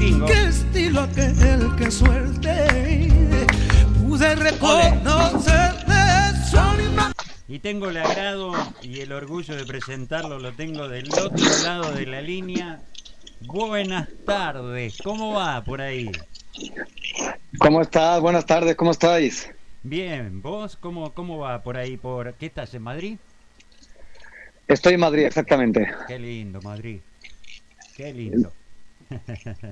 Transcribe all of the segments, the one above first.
Pitingo. Qué estilo aquel que suelte pude reconocerle son Y tengo el agrado y el orgullo de presentarlo, lo tengo del otro lado de la línea. Buenas tardes, ¿cómo va por ahí? ¿Cómo estás? Buenas tardes, ¿cómo estáis? Bien, ¿vos cómo, cómo va por ahí? Por... ¿Qué estás en Madrid? Estoy en Madrid, exactamente. Qué lindo, Madrid. Qué lindo.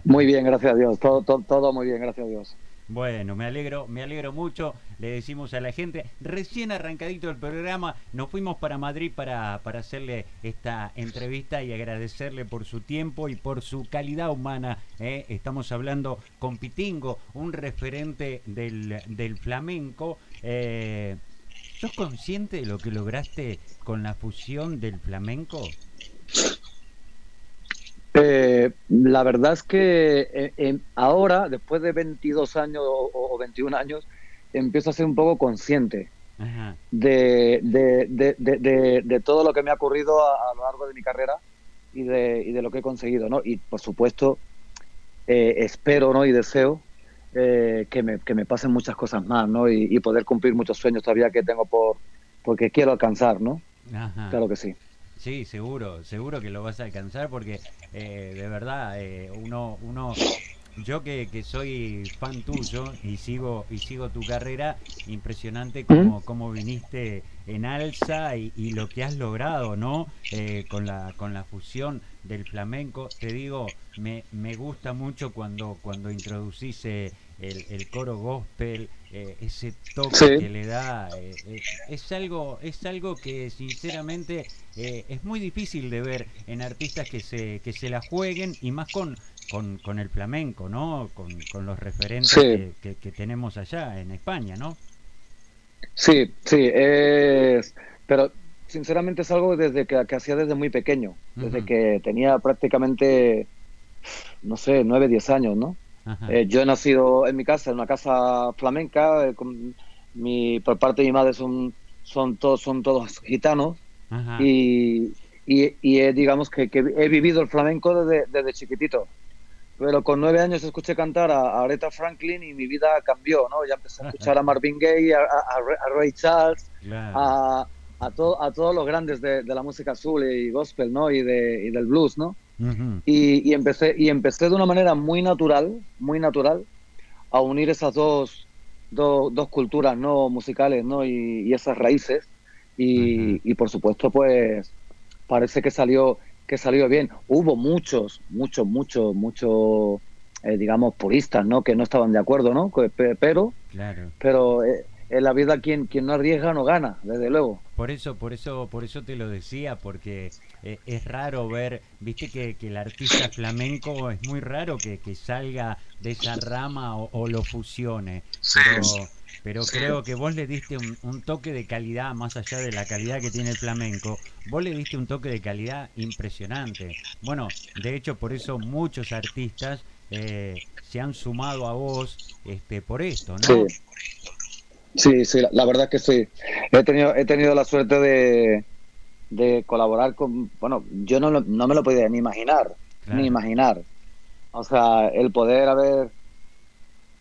Muy bien, gracias a Dios. Todo, todo, todo muy bien, gracias a Dios. Bueno, me alegro, me alegro mucho. Le decimos a la gente, recién arrancadito el programa, nos fuimos para Madrid para, para hacerle esta entrevista y agradecerle por su tiempo y por su calidad humana. ¿eh? Estamos hablando con Pitingo, un referente del, del flamenco. Eh, ¿Sos consciente de lo que lograste con la fusión del flamenco? Eh, la verdad es que eh, eh, ahora, después de 22 años o, o 21 años, empiezo a ser un poco consciente Ajá. de, de, de, de- de- de todo lo que me ha ocurrido a, a lo largo de mi carrera y de, y de lo que he conseguido, ¿no? Y por supuesto, eh, espero ¿no? y deseo que, me, que me pasen muchas cosas más, ¿no? Y, y poder cumplir muchos sueños todavía que tengo por porque quiero alcanzar, ¿no? Ajá. Claro que sí. Sí, seguro, seguro que lo vas a alcanzar porque eh, de verdad eh, uno, uno, yo que, que soy fan tuyo y sigo y sigo tu carrera, impresionante como, como viniste en alza y, y lo que has logrado, ¿no? Eh, con la con la fusión del flamenco, te digo, me, me gusta mucho cuando cuando introducís el, el coro gospel, eh, ese toque Sí. que le da, eh, eh, es algo es algo que sinceramente es muy difícil de ver en artistas que se que se la jueguen y más con con, con el flamenco, ¿no? Con, con los referentes Sí. que, que- que tenemos allá en España, ¿no? Sí, sí, es... Pero sinceramente es algo desde que, que hacía desde muy pequeño, desde que tenía prácticamente, no sé, nueve, diez años, ¿no? Eh, yo he nacido en mi casa, en una casa flamenca, eh, con mi, por parte de mi madre son, son, todos, son todos gitanos Ajá. y, y, y he, digamos que, que he vivido el flamenco desde, desde chiquitito. Pero con nueve años escuché cantar a, a Aretha Franklin y mi vida cambió, ¿no? Ya empecé a escuchar a Marvin Gaye, a, a- a Ray Charles, Claro. a, a, to- a todos los grandes de, de la música azul y gospel, ¿no? Y, de, y del blues, ¿no? Y, y empecé y empecé de una manera muy natural, muy natural, a unir esas dos, do- dos culturas, ¿no? Musicales, ¿no? Y, y esas raíces. Y, por supuesto, pues parece que salió que salió bien. Hubo muchos, muchos, muchos, muchos, eh, digamos, puristas, ¿no? Que no estaban de acuerdo, ¿no? Pero, Claro. pero eh, en la vida quien, quien no arriesga no gana, desde luego. Por eso, por eso, por eso te lo decía, porque eh, es raro ver, viste que, que el artista flamenco es muy raro que, que salga de esa rama o, o lo fusione. Pero, pero creo que vos le diste un, un toque de calidad, más allá de la calidad que tiene el flamenco, vos le diste un toque de calidad impresionante. Bueno, de hecho por eso muchos artistas eh, se han sumado a vos este, por esto, ¿no? Sí. Sí, sí, la, la verdad es que sí. He tenido, he tenido la suerte de, de colaborar con, bueno, yo no, lo- no me lo podía ni imaginar, Claro. ni imaginar. O sea, el poder haber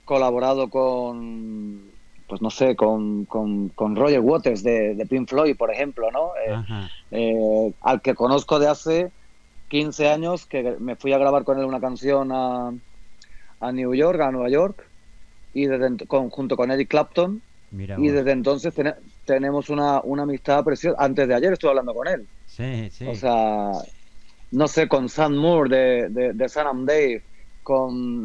colaborado con, pues no sé, con, con, con Roger Waters de, de Pink Floyd, por ejemplo, ¿no? Eh, eh, al que conozco de hace 15 años, que me fui a grabar con él una canción a, a New York, a Nueva York, y desde, ent- con, junto con Eric Clapton, Mira y desde entonces tene- tenemos una, una amistad preciosa. Antes de ayer estuve hablando con él. Sí, sí. O sea, no sé, con Sam Moore de, de, de Sam and Dave, con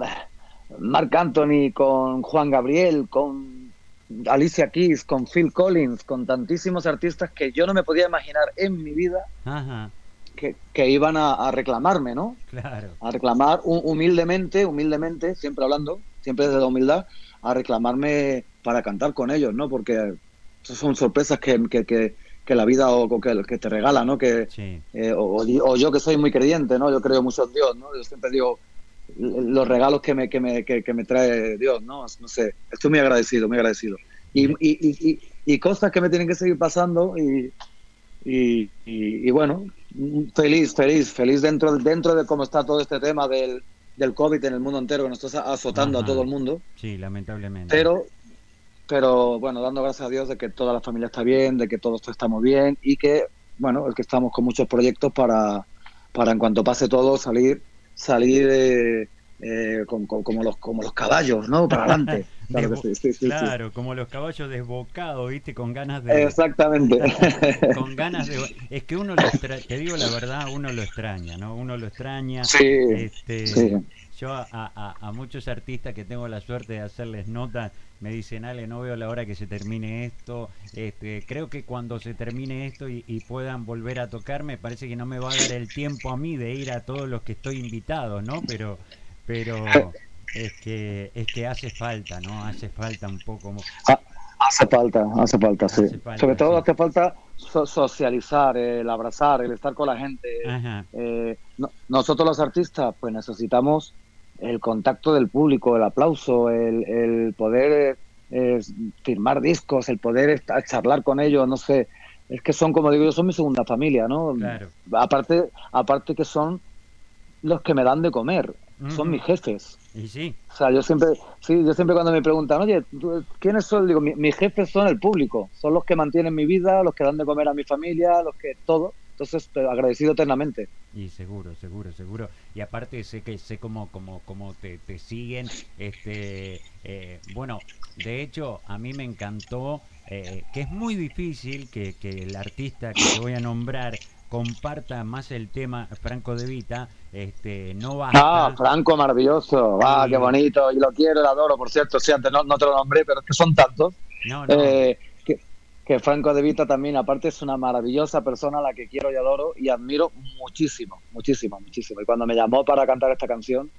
Mark Anthony, con Juan Gabriel, con Alicia Keys, con Phil Collins, con tantísimos artistas que yo no me podía imaginar en mi vida Ajá, que, que iban a, a reclamarme, ¿no? claro. A reclamar hu- humildemente, humildemente, siempre hablando, siempre desde la humildad, a reclamarme para cantar con ellos, ¿no? Porque son sorpresas que, que, que, que la vida o, que, que te regala, ¿no? Que, Sí. eh, o, o yo que soy muy creyente, ¿no? Yo creo mucho en Dios, ¿no? Yo siempre digo los regalos que me, que me, que, me trae Dios, ¿no? No sé, estoy muy agradecido, muy agradecido. Y, y, y, y, cosas que me tienen que seguir pasando y, y, y, y bueno, feliz, feliz, feliz dentro, dentro de cómo está todo este tema del, del COVID en el mundo entero que nos está azotando Ajá. a todo el mundo. Sí, lamentablemente. Pero, pero bueno, dando gracias a Dios de que toda la familia está bien, de que todos estamos bien y que, bueno, es que estamos con muchos proyectos para, para en cuanto pase todo salir, salir eh, eh, con- con- como los como los caballos, ¿no? Para adelante. Claro, que Desbo- sí, sí, sí, sí. claro, como los caballos desbocados, ¿viste? Con ganas de... Exactamente. con ganas de... Es que uno lo extra... Te digo la verdad, uno lo extraña, ¿no? Uno lo extraña. Sí, Este, sí. Yo a, a- a muchos artistas que tengo la suerte de hacerles notas me dicen, Ale, no veo la hora que se termine esto. Este, creo que cuando se termine esto y, y puedan volver a tocar, me parece que no me va a dar el tiempo a mí de ir a todos los que estoy invitado, ¿no? Pero, pero es que es que hace falta, ¿no? Hace falta un poco. Ha- Hace falta, hace falta, sí. Hace falta, Sobre todo sí. hace falta so- socializar, el abrazar, el estar con la gente. Eh, no- nosotros los artistas, pues necesitamos el contacto del público, el aplauso, el, el poder eh, firmar discos, el poder charlar con ellos, no sé. Es que son, como digo yo, son mi segunda familia, ¿no? Claro. Aparte, aparte que son los que me dan de comer, son mis jefes. Y sí, O sea, yo siempre, sí, yo siempre cuando me preguntan, oye, ¿tú- ¿quiénes son? Digo, "Mi- mis jefes son el público, son los que mantienen mi vida, los que dan de comer a mi familia, los que todo. Entonces, pero agradecido eternamente. y seguro, seguro, seguro. Y aparte sé que sé cómo, cómo, cómo te, te siguen. Este, eh, bueno, de hecho, a mí me encantó eh, que es muy difícil que, que el artista que te voy a nombrar comparta más el tema Franco De Vita. Este, no basta. Ah, Franco, maravilloso. Ah, Sí. qué bonito. Y lo quiero, lo adoro. Por cierto, sí, antes no, no te lo nombré, pero es que son tantos. no, no. Eh, que, Franco De Vita también, aparte, es una maravillosa persona a la que quiero y adoro y admiro muchísimo, muchísimo, muchísimo. Y cuando me llamó para cantar esta canción,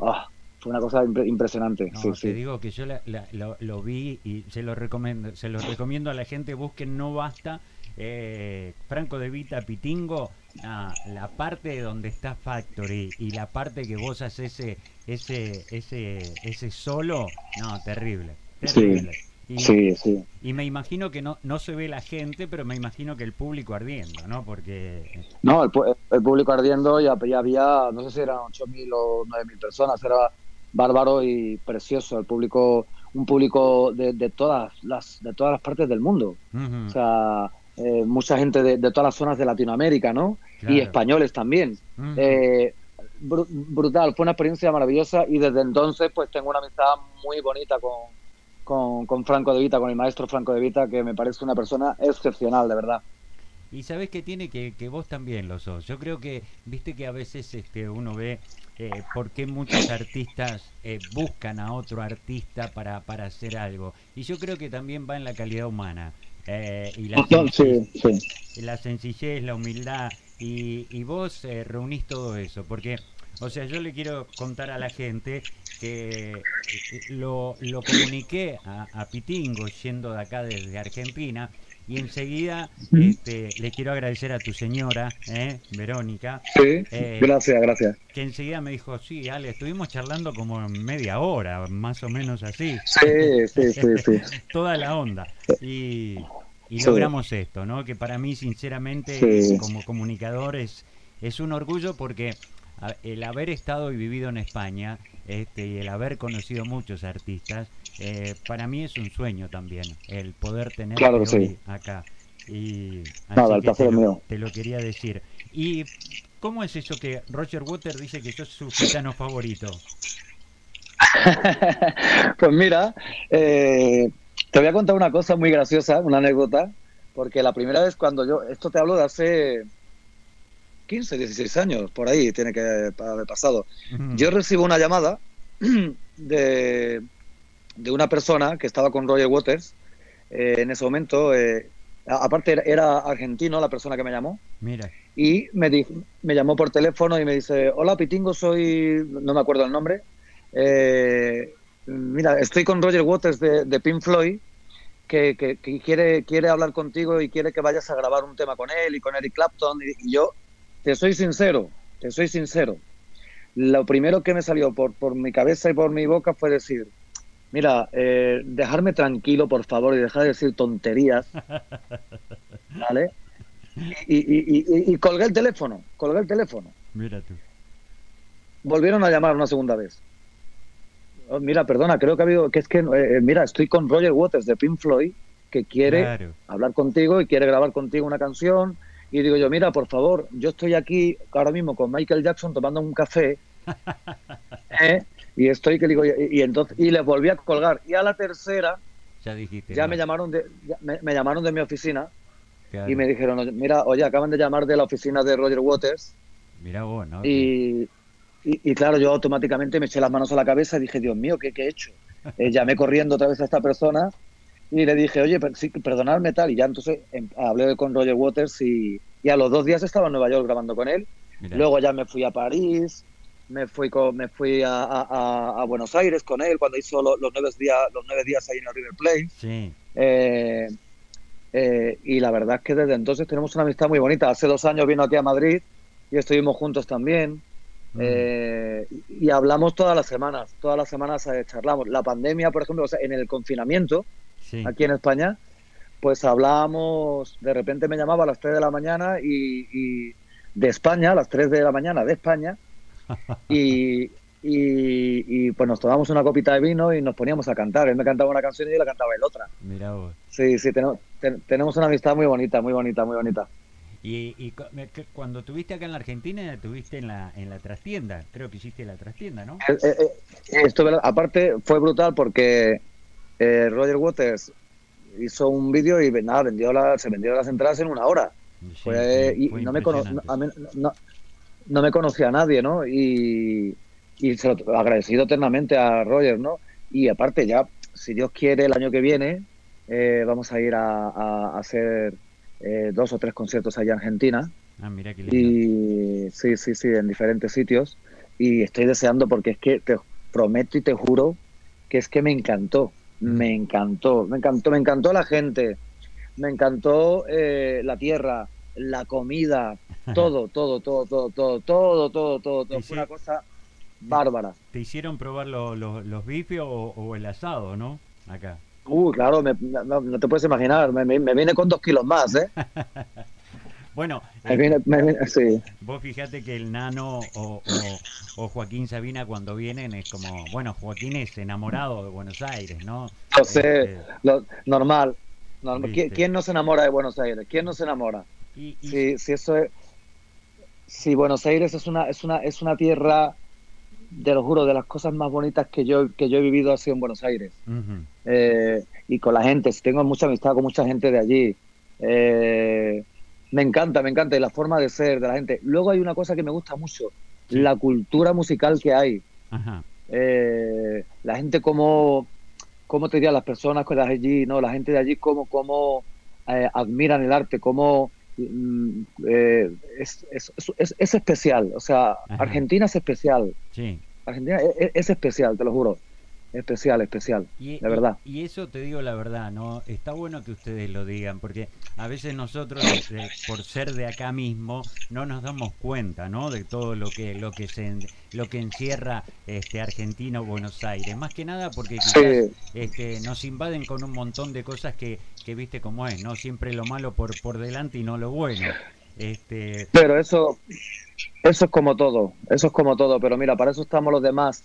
ah, fue una cosa impre- impresionante. No, sí, te sí. digo que yo la- la- lo, lo vi y se lo recomiendo, se lo recomiendo a la gente, busquen No Basta, eh, Franco de Vita Pitingo, ah, la parte donde está Factory y la parte que vos haces ese, ese, ese, ese solo, no, terrible, terrible. Y, Sí, sí. y me imagino que no, no se ve la gente, pero me imagino que el público ardiendo, ¿no? Porque No, el, el público ardiendo ya, ya había, no sé si eran 8.000 o 9.000 personas, era bárbaro y precioso. El público, un público de, de todas las de todas las partes del mundo. O sea, eh, mucha gente de, de todas las zonas de Latinoamérica, ¿no? Claro. Y españoles también. Eh, bru- brutal, fue una experiencia maravillosa y desde entonces pues tengo una amistad muy bonita con, con, con Franco de Vita, con el maestro Franco de Vita, que me parece una persona excepcional, de verdad. Y sabes que tiene que, que vos también lo sos. Yo creo que, viste que a veces este, uno ve eh, por qué muchos artistas eh, buscan a otro artista para, para hacer algo. Y yo creo que también va en la calidad humana. eh, y la, Sí, sí. la sencillez, la humildad. Y, y vos eh, reunís todo eso. Porque, o sea, yo le quiero contar a la gente que eh, lo, lo comuniqué a, a Pitingo yendo de acá desde Argentina. Y enseguida este, le quiero agradecer a tu señora, ¿eh? Verónica, Sí, Eh, gracias, gracias. que enseguida me dijo, sí, Ale, estuvimos charlando como media hora, más o menos así Sí, sí, sí, sí. toda la onda. Y, y Sí. logramos esto, ¿no? Que para mí, sinceramente, Sí. como comunicador, es, es un orgullo porque el haber estado y vivido en España este, y el haber conocido muchos artistas, eh, para mí es un sueño también, el poder tener Claro sí. acá. Y así Nada, el placer te, lo, mío. te lo quería decir. ¿Y cómo es eso que Roger Waters dice que sos su gitano favorito? pues mira, eh, te voy a contar una cosa muy graciosa, una anécdota, porque la primera vez cuando yo, esto te hablo de hace 15, 16 años, por ahí tiene que haber pasado. Yo recibo una llamada de, de una persona que estaba con Roger Waters eh, en ese momento. eh, aparte era, argentino la persona que me llamó Mira, y me, di- me llamó por teléfono y me dice, hola Pitingo, soy, no me acuerdo el nombre, eh, mira, estoy con Roger Waters de, de Pink Floyd, que, que- que quiere, quiere hablar contigo y quiere que vayas a grabar un tema con él y con Eric Clapton. Y, y yo, te soy sincero, te soy sincero. Lo primero que me salió por, por mi cabeza y por mi boca fue decir, mira, eh, dejarme tranquilo, por favor, y dejar de decir tonterías, ¿vale? Y, y, y, colgué el teléfono, colgué el teléfono. mira tú. volvieron a llamar una segunda vez. Oh, mira, perdona, creo que ha habido, que es que, eh, mira, estoy con Roger Waters de Pink Floyd, que quiere hablar contigo y quiere grabar contigo una canción. Y digo yo, mira, por favor, yo estoy aquí ahora mismo con Michael Jackson tomando un café. ¿eh? Y estoy que digo, y, entonces, y les volví a colgar. Y a la tercera, ya, dijiste, ya me llamaron de, me, llamaron de mi oficina y me dijeron, mira, oye, acaban de llamar de la oficina de Roger Waters. Mira vos, ¿no? Y, y, claro, yo automáticamente me eché las manos a la cabeza y dije, Dios mío, ¿qué, he hecho? Eh, llamé corriendo otra vez a esta persona y le dije, oye, sí, perdonadme tal. Y ya entonces em, hablé con Roger Waters y, a los dos días estaba en Nueva York grabando con él. Luego ya me fui a París, me fui con, me fui a, Buenos Aires con él cuando hizo los, nueve días los nueve días ahí en el River Plate. Sí. Eh, eh, y la verdad es que desde entonces tenemos una amistad muy bonita. Hace dos años vino aquí a Madrid y estuvimos juntos también. Mm. Eh, y hablamos todas las semanas, todas las semanas charlamos. La pandemia, por ejemplo, en el confinamiento, aquí en España, pues hablábamos, de repente me llamaba a las 3 de la mañana y, de España, a las 3 de la mañana de España, y, y, pues nos tomamos una copita de vino y nos poníamos a cantar. Él me cantaba una canción y yo la cantaba el otra. Mira vos. Sí, sí, tenemos, tenemos una amistad muy bonita, muy bonita, muy bonita. Y, cuando tuviste acá en la Argentina, tuviste en la, en la trastienda, creo que hiciste la trastienda, ¿no? Eh, eh, eh, esto, aparte fue brutal porque Roger Waters hizo un vídeo y nada, vendió la, se vendió las entradas en una hora. y no me, no, me conocía a nadie, ¿no? Y, y se lo agradecido eternamente a Roger, ¿no? Y aparte ya, si Dios quiere, el año que viene vamos a ir a, a hacer eh, dos o tres conciertos allá en Argentina. Ah, mira qué lindo. Y sí, sí, sí, en diferentes sitios. Y estoy deseando porque es que te prometo y te juro que es que me encantó. Me encantó, me encantó, me encantó la gente, me encantó eh, la tierra, la comida, todo, todo, todo, todo, todo, todo, todo, todo, todo. Fue una cosa bárbara. ¿Te hicieron probar los, los, bifes o, o el asado, no? Acá. Uh, claro, no, te puedes imaginar, me, me, viene con dos kilos más, ¿eh? bueno, eh, sí. vos fíjate que el nano o, o, Joaquín Sabina cuando vienen es como, bueno, Joaquín es enamorado de Buenos Aires, ¿no? Lo sé, este, lo, normal. ¿Quién, no se enamora de Buenos Aires? ¿Quién no se enamora? Y, Si, si eso es, si Buenos Aires es una, es una, es una tierra te lo juro, de las cosas más bonitas que yo, que yo he vivido ha sido en Buenos Aires. Eh, y con la gente, tengo mucha amistad con mucha gente de allí. Eh, me encanta, me encanta, y la forma de ser de la gente. Luego hay una cosa que me gusta mucho, la cultura musical que hay. Eh, la gente como, cómo te diría, las personas que están allí, ¿no? La gente de allí cómo, cómo admiran el arte, cómo Mm, eh, es, es, es, especial. O sea, Argentina es especial. Sí. Argentina es, especial, te lo juro. Especial, especial, de verdad. Y, eso te digo la verdad, ¿no? Está bueno que ustedes lo digan, porque a veces nosotros, eh, por ser de acá mismo, no nos damos cuenta, ¿no? De todo lo que lo que se lo que encierra este Argentina o Buenos Aires. Más que nada porque quizás este, nos invaden con un montón de cosas que, que viste como es, ¿no? Siempre lo malo por, por delante y no lo bueno. Este... Pero eso, eso es como todo, eso es como todo, pero mira, para eso estamos los demás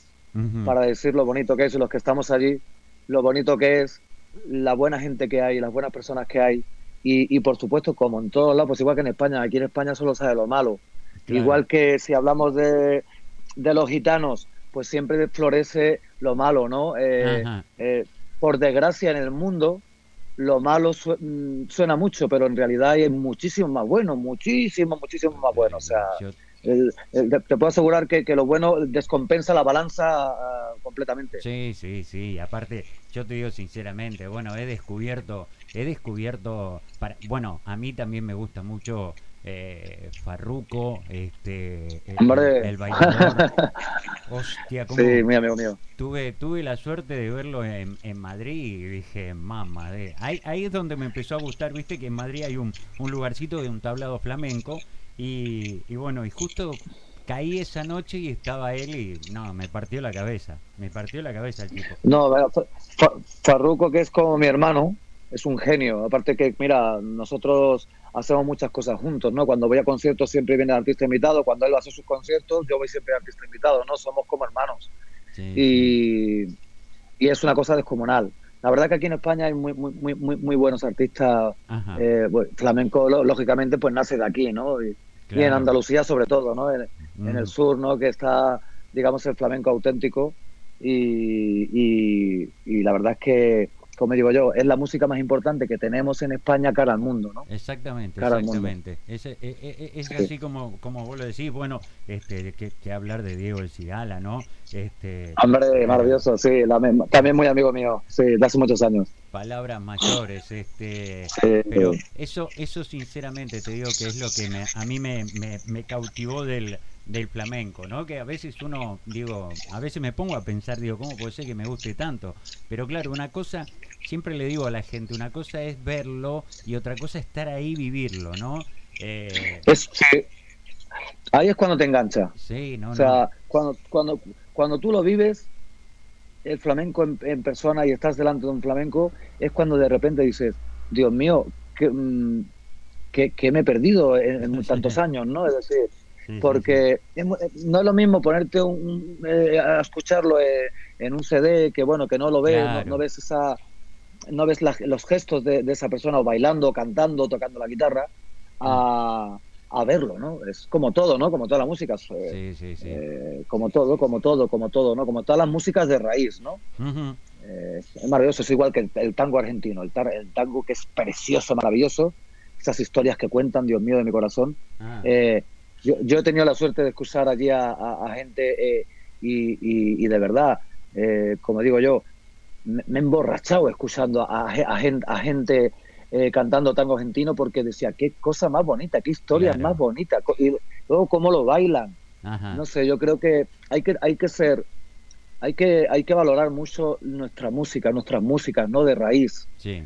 para decir lo bonito que es y los que estamos allí, lo bonito que es, la buena gente que hay, las buenas personas que hay. Y, por supuesto, como en todos lados, pues igual que en España, aquí en España solo sabe lo malo. Igual que si hablamos de, de los gitanos, pues siempre florece lo malo, ¿no? Eh, eh, por desgracia en el mundo, lo malo mm, suena mucho, pero en realidad hay muchísimo más bueno, muchísimo, muchísimo más bueno. O sea, te puedo asegurar que, lo bueno descompensa la balanza ah, completamente. Sí, sí, sí. Aparte, yo te digo sinceramente, bueno, he descubierto, he descubierto, para, bueno, a mí también me gusta mucho eh, Farruco, este, el, bailador. Hostia, ¿cómo? Sí, mi amigo mío. Tuve, tuve la suerte de verlo en, en Madrid y dije, mamá, de... ahí, ahí es donde me empezó a gustar, viste que en Madrid hay un, un lugarcito de un tablado flamenco y, bueno, y justo caí esa noche y estaba él y no, me partió la cabeza, me partió la cabeza el tipo. No, Farruco que es como mi hermano, es un genio. Aparte que, mira, nosotros hacemos muchas cosas juntos, ¿no? Cuando voy a conciertos siempre viene el artista invitado, cuando él hace sus conciertos yo voy siempre artista invitado, ¿no? Somos como hermanos. Y, y, es una cosa descomunal. La verdad que aquí en España hay muy, muy, muy, muy buenos artistas. Eh, flamenco, lógicamente, pues nace de aquí, ¿no? Y, en Andalucía sobre todo, ¿no? En, en, el sur, ¿no? Que está, digamos, el flamenco auténtico. Y, y, y la verdad es que como digo yo, es la música más importante que tenemos en España cara al mundo, ¿no? Exactamente, exactamente. Es, es, e, e, es, así como, como vos lo decís, bueno, este, que, que hablar de Diego El Cigala, ¿no? Este, Hombre, maravilloso, sí, también muy amigo mío, sí, de hace muchos años. Palabras mayores, este, pero eso, eso sinceramente te digo que es lo que me, a mí me, me, me cautivó del del flamenco, ¿no? Que a veces uno, digo, a veces me pongo a pensar, digo, ¿cómo puede ser que me guste tanto? Pero claro, una cosa, siempre le digo a la gente, una cosa es verlo y otra cosa es estar ahí, vivirlo, ¿no? Eh... Es, Ahí es cuando te engancha. Sí, no, O sea, Cuando, cuando, cuando tú lo vives, el flamenco en, persona y estás delante de un flamenco, es cuando de repente dices, Dios mío, ¿qué, mm, me he perdido en tantos años, ¿no? Es decir, porque no es lo mismo ponerte un, eh, a escucharlo eh, en un CD que bueno que no lo ves no, ves esa no ves los gestos de, esa persona o bailando cantando tocando la guitarra a, a, verlo no es como todo no como toda la música eh, como todo como todo como todo no como todas las músicas de raíz no es maravilloso es igual que el, tango argentino el, el, tango que es precioso maravilloso esas historias que cuentan Dios mío de mi corazón ah. Yo, yo he tenido la suerte de escuchar allí a, gente eh, y, de verdad, eh, como digo yo, me, he emborrachado escuchando a, a gente, eh, cantando tango argentino porque decía, qué cosa más bonita, qué historia más bonita, y luego cómo lo bailan. No sé, yo creo que hay que, hay que ser hay que hay que valorar mucho nuestra música, nuestras músicas, no de raíz. Sí,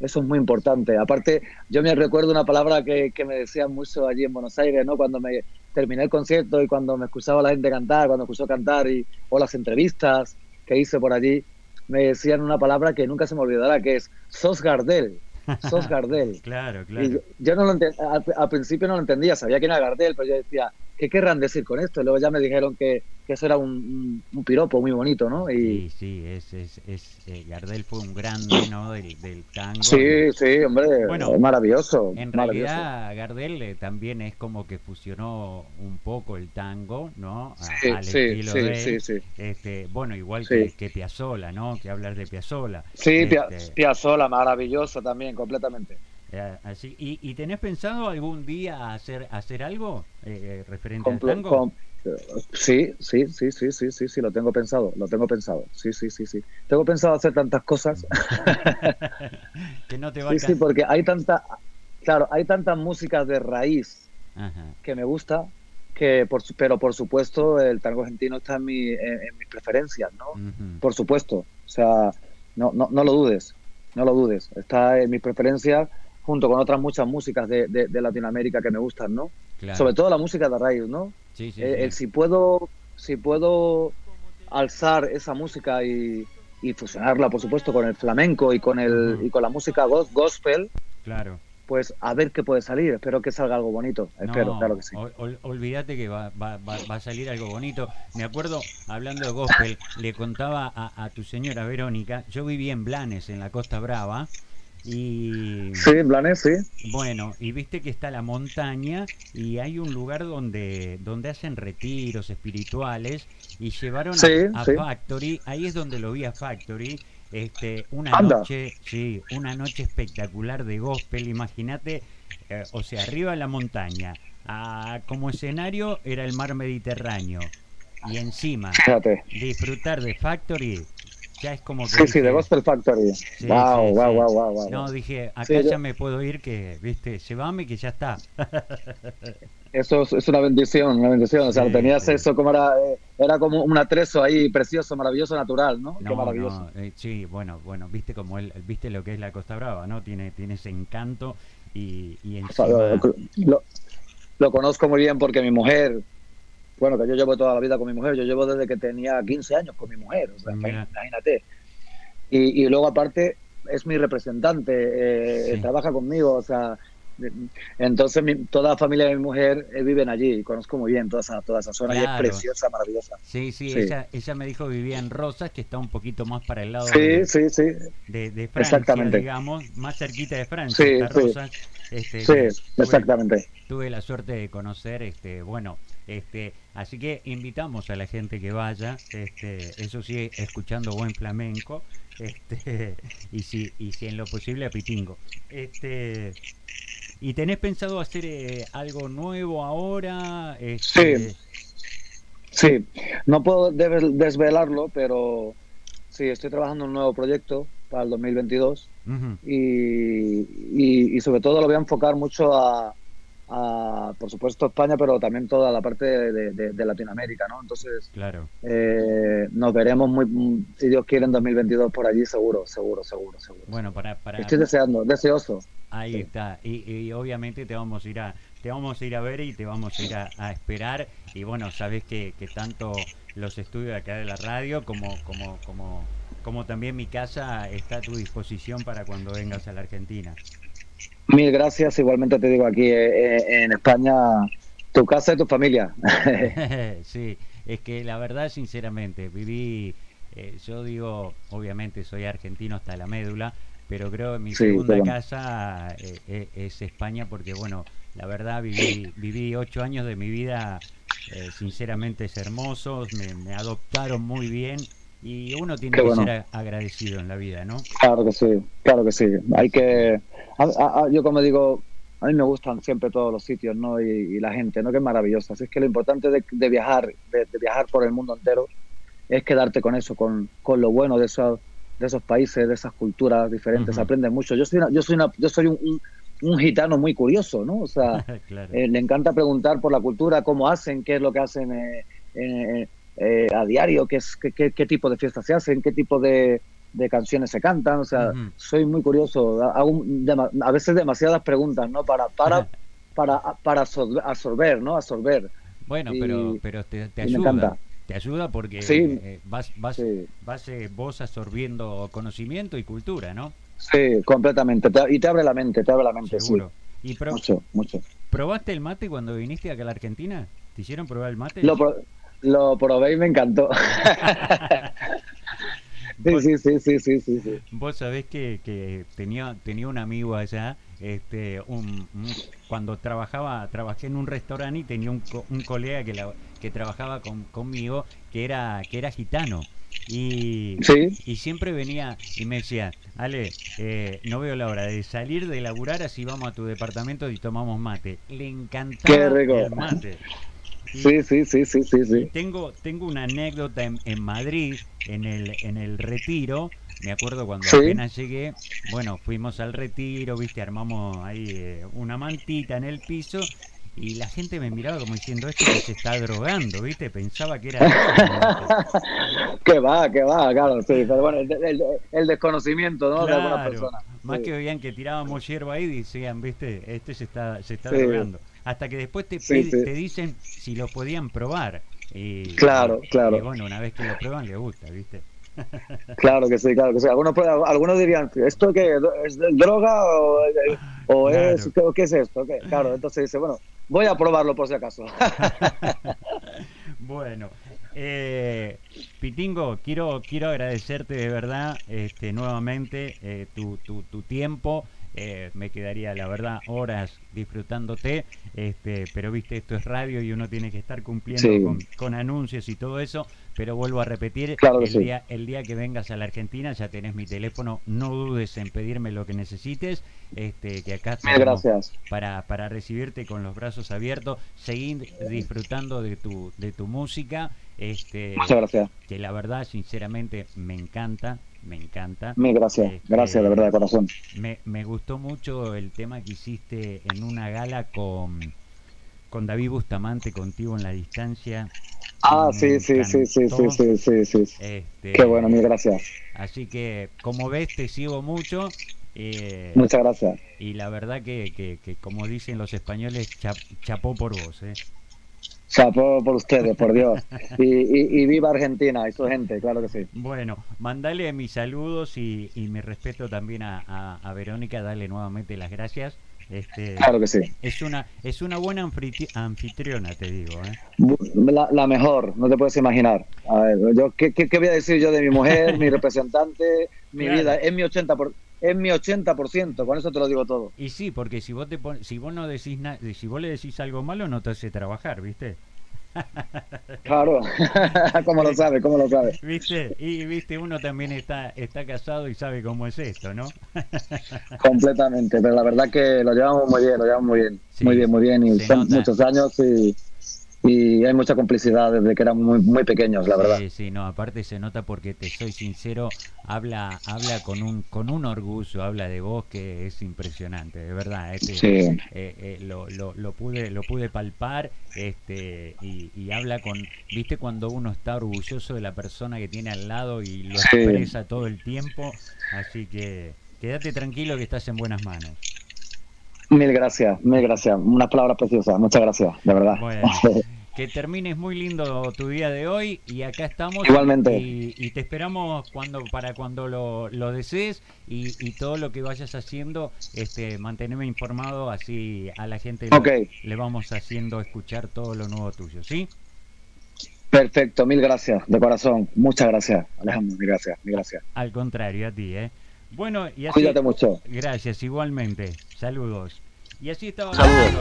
eso es muy importante. Aparte, yo me recuerdo una palabra que, que me decían mucho allí en Buenos Aires, ¿no? Cuando me terminé el concierto y cuando me escuchaba la gente cantar, cuando escuchó cantar y, o las entrevistas que hice por allí, me decían una palabra que nunca se me olvidará, que es sos Gardel. Sos Gardel. claro, claro. yo, no lo al, principio no lo entendía, sabía quién era Gardel, pero yo decía, ¿qué querrán decir con esto? Luego ya me dijeron que, que eso era un, un, piropo muy bonito, ¿no? Y... Sí, sí, es, es, es eh, Gardel fue un grande, ¿no? Del, del tango. Sí, sí, hombre, bueno, maravilloso. En realidad Gardel eh, también es como que fusionó un poco el tango, ¿no? sí, al sí, estilo sí, de, sí, sí. Este, bueno, igual que, que Piazzola, ¿no? Que hablar de Piazzola. Sí, este... Piazzola, maravilloso también, completamente. Eh, así, ¿y, ¿Y, tenés pensado algún día hacer hacer algo eh, referente al tango? sí, sí, sí, sí, sí, sí, sí, lo tengo pensado, lo tengo pensado. Sí, sí, sí, sí. Tengo pensado hacer tantas cosas. que no te va sí, sí, porque hay tanta, claro, hay tantas músicas de raíz que me gusta, que por, pero por supuesto el tango argentino está en, mi, en, mis preferencias, ¿no? Por supuesto, o sea, no, no, no lo dudes, no lo dudes, está en mis preferencias junto con otras muchas músicas de, de, Latinoamérica que me gustan, ¿no? Sobre todo la música de raíz, ¿no? Sí, sí, eh, si puedo, si puedo alzar esa música y, y, fusionarla, por supuesto, con el flamenco y con el y con la música gospel, claro. Pues a ver qué puede salir. Espero que salga algo bonito. Espero, claro que sí. olvídate que va, va, va, a salir algo bonito. Me acuerdo, hablando de gospel, le contaba a, a tu señora Verónica, yo viví en Blanes, en la Costa Brava, y, sí, en sí. Bueno, y viste que está la montaña y hay un lugar donde, donde hacen retiros espirituales y llevaron a, Factory, ahí es donde lo vi a Factory, este, una noche, sí, una noche espectacular de gospel, imagínate, eh, o sea, arriba de la montaña, como escenario era el mar Mediterráneo y encima disfrutar de Factory ya es como que. Sí, sí, de Gospel Factory. wow, wow, wow, wow, No, dije, acá ya me puedo ir, que, viste, llévame que ya está. eso es, una bendición, una bendición. o sea, tenías eso como era, eh, era como un atrezo ahí precioso, maravilloso, natural, ¿no? Qué maravilloso. Eh, sí, bueno, bueno, viste como él, viste lo que es la Costa Brava, ¿no? Tiene, tiene ese encanto y, y encima... lo, lo conozco muy bien porque mi mujer bueno, que yo llevo toda la vida con mi mujer, yo llevo desde que tenía 15 años con mi mujer, o sea, imagínate. Y, luego aparte, es mi representante, eh, trabaja conmigo, o sea, entonces toda la familia de mi mujer eh, viven allí, conozco muy bien toda esa, toda esa zona y es preciosa, maravillosa. Sí, sí, Ella, ella me dijo vivía en Rosas, que está un poquito más para el lado sí, de, sí, sí. de, Francia, exactamente. digamos, más cerquita de Francia, sí, Rosas. Este, sí, exactamente. Tuve la suerte de conocer, este, bueno, este, así que invitamos a la gente que vaya, este, eso sí, escuchando buen flamenco, este, y si, y si en lo posible a Pitingo. Este, ¿Y tenés pensado hacer eh, algo nuevo ahora? Este... Sí, sí, no puedo desvelarlo, pero sí, estoy trabajando en un nuevo proyecto para el 2022 y, y, sobre todo lo voy a enfocar mucho a, por supuesto, España, pero también toda la parte de, Latinoamérica, ¿no? Entonces, claro. Eh, nos veremos, muy, si Dios quiere, en 2022 por allí, seguro, seguro, seguro, seguro. Bueno, para... para... Estoy deseando, deseoso. Ahí está. Y, obviamente te vamos a ir a te vamos a ir a ver y te vamos a ir a, esperar. Y bueno, sabes que, que, tanto los estudios acá de la radio como, como, como, como también mi casa está a tu disposición para cuando vengas a la Argentina. Mil gracias. Igualmente te digo aquí eh, eh, en España, tu casa y tu familia. sí, es que la verdad, sinceramente, viví, eh, yo digo, obviamente soy argentino hasta la médula, pero creo que mi segunda casa es España porque, bueno, la verdad viví, viví ocho años de mi vida, sinceramente es hermosos, me adoptaron muy bien y uno tiene que ser agradecido en la vida, ¿no? Claro que sí, claro que sí. Hay que, yo como digo, a mí me gustan siempre todos los sitios, ¿no? Y, la gente, ¿no? Que es maravillosa. Así es que lo importante de, viajar, de, viajar por el mundo entero, es quedarte con eso, con, con lo bueno de esos, de esos países, de esas culturas diferentes. Aprendes mucho. Yo soy, yo soy, yo soy un, un, gitano muy curioso, ¿no? O sea, eh, le encanta preguntar por la cultura, cómo hacen, qué es lo que hacen. Eh, eh, eh, a diario qué, es, qué, qué, tipo de fiestas se hacen, qué tipo de, canciones se cantan. O sea, soy muy curioso. Hago a veces demasiadas preguntas, ¿no? Para, para, para, para absorber, ¿no? Absorber. Bueno, pero, pero te, ayuda. Te ayuda porque eh, vas, vas, vas eh, vos absorbiendo conocimiento y cultura, ¿no? Sí, completamente. y te abre la mente, te abre la mente, Seguro. ¿Y mucho, mucho. ¿Probaste el mate cuando viniste acá a la Argentina? ¿Te hicieron probar el mate? Lo, lo probé y me encantó. sí, sí, sí, sí, sí, sí, Vos sabés que, que tenía, tenía un amigo allá, este, un, cuando trabajaba, trabajé en un restaurante y tenía un, un colega que, la, que trabajaba con, conmigo que era, que era gitano. Y, y siempre venía y me decía, Ale, eh, no veo la hora de salir de laburar, así vamos a tu departamento y tomamos mate. Le encantaba el mate. Sí, sí, sí, sí, sí, sí. Tengo, tengo una anécdota en, en, Madrid, en el, en el retiro. Me acuerdo cuando apenas llegué, bueno, fuimos al retiro, viste, armamos ahí eh, una mantita en el piso y la gente me miraba como diciendo esto que se está drogando, ¿viste? Pensaba que era... que va, que va, claro, sí, pero bueno, el, desconocimiento, ¿no? de algunas personas. Más que veían que tirábamos hierba ahí, decían, ¿viste? Este se está, se está drogando hasta que después te, te dicen si lo podían probar. Y, claro, claro. Y bueno, una vez que lo prueban, le gusta, ¿viste? claro que sí, claro que sí. Algunos, algunos dirían, ¿esto qué es droga o, o es, ¿qué, es esto? Claro, entonces dice, bueno, voy a probarlo por si acaso. bueno, eh, Pitingo, quiero, quiero agradecerte de verdad este, nuevamente eh, tu, tu, tu tiempo. Eh, me quedaría la verdad horas disfrutándote, este, pero viste, esto es radio y uno tiene que estar cumpliendo con, anuncios y todo eso, pero vuelvo a repetir, el, día, el día que vengas a la Argentina ya tenés mi teléfono, no dudes en pedirme lo que necesites, este, que acá gracias. para, para recibirte con los brazos abiertos, seguir disfrutando de tu, de tu música, este, Muchas gracias. que la verdad sinceramente me encanta, me encanta. Mil gracias, este, gracias de verdad de corazón. Me, me gustó mucho el tema que hiciste en una gala con, con David Bustamante, contigo en la distancia. Ah, sí, sí, sí, sí, sí, sí, sí, sí, este, Qué bueno, mil gracias. Así que, como ves, te sigo mucho. Eh, Muchas gracias. Y la verdad que, que, como dicen los españoles, chapó por vos. Eh. Chapo por ustedes, por Dios. Y, viva Argentina y su gente, claro que sí. Bueno, mandale mis saludos y, mi respeto también a, a, Verónica, dale nuevamente las gracias. Este, claro que sí. Es una, es una buena anfitriona, te digo. ¿eh? La, mejor, no te puedes imaginar. A ver, yo, ¿qué, qué, voy a decir yo de mi mujer, mi representante, mi vida? Es mi 80%. Por, es mi 80%, con eso te lo digo todo. Y sí, porque si vos te si vos no decís si vos le decís algo malo no te hace trabajar, ¿viste? Claro, ¿cómo lo sabe? ¿Cómo lo sabe? ¿Viste? Y viste, uno también está está casado y sabe cómo es esto, ¿no? Completamente, pero la verdad que lo llevamos muy bien, lo llevamos muy bien, muy bien, muy bien, y son muchos años y y hay mucha complicidad desde que éramos muy, muy pequeños, la verdad. Sí, sí, no, aparte se nota porque te soy sincero, habla habla con un con un orgullo, habla de vos que es impresionante, de verdad. Este, sí. Eh, eh, lo, lo, lo, pude lo pude palpar este y, y, habla con, viste cuando uno está orgulloso de la persona que tiene al lado y lo expresa todo el tiempo, así que quédate tranquilo que estás en buenas manos. Mil gracias, mil gracias. Unas palabras preciosas. Muchas gracias, de verdad. que termines muy lindo tu día de hoy y acá estamos. Igualmente. Y, te esperamos cuando para cuando lo, lo desees y, todo lo que vayas haciendo, este, mantenerme informado así a la gente le vamos haciendo escuchar todo lo nuevo tuyo, ¿sí? Perfecto, mil gracias, de corazón. Muchas gracias, Alejandro, mil gracias, mil gracias. Al contrario, a ti, ¿eh? Bueno, y así, Cuídate mucho. Gracias, igualmente. Saludos. Y así estaba. Saludos.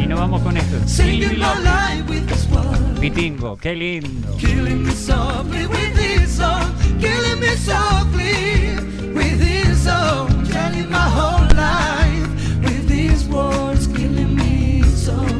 Y nos vamos con esto. Pitingo, qué lindo. Killing me softly with this song. Killing me softly with this song. Telling my whole life with these words. Killing me softly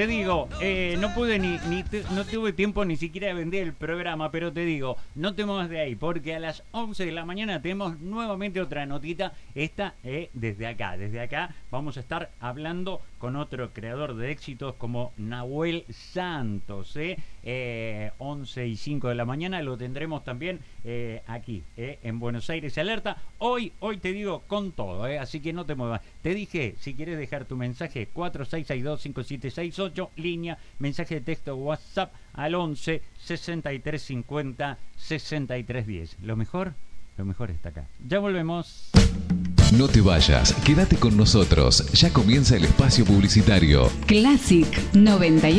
te digo, eh, no pude ni, no tuve tiempo ni siquiera de vender el programa, pero te digo, no te muevas de ahí, porque a las 11 de la mañana tenemos nuevamente otra notita. Esta eh, desde acá, desde acá vamos a estar hablando con otro creador de éxitos como Nahuel Santos. Eh, eh 11 y 5 de la mañana lo tendremos también eh, aquí, en Buenos Aires Alerta. Hoy, hoy te digo con todo, así que no te muevas. Te dije, si quieres dejar tu mensaje, 4662 5768 línea, mensaje de texto WhatsApp al 11 63 50 63 10. Lo mejor, lo mejor está acá. Ya volvemos. No te vayas, quédate con nosotros. Ya comienza el espacio publicitario. Classic 98.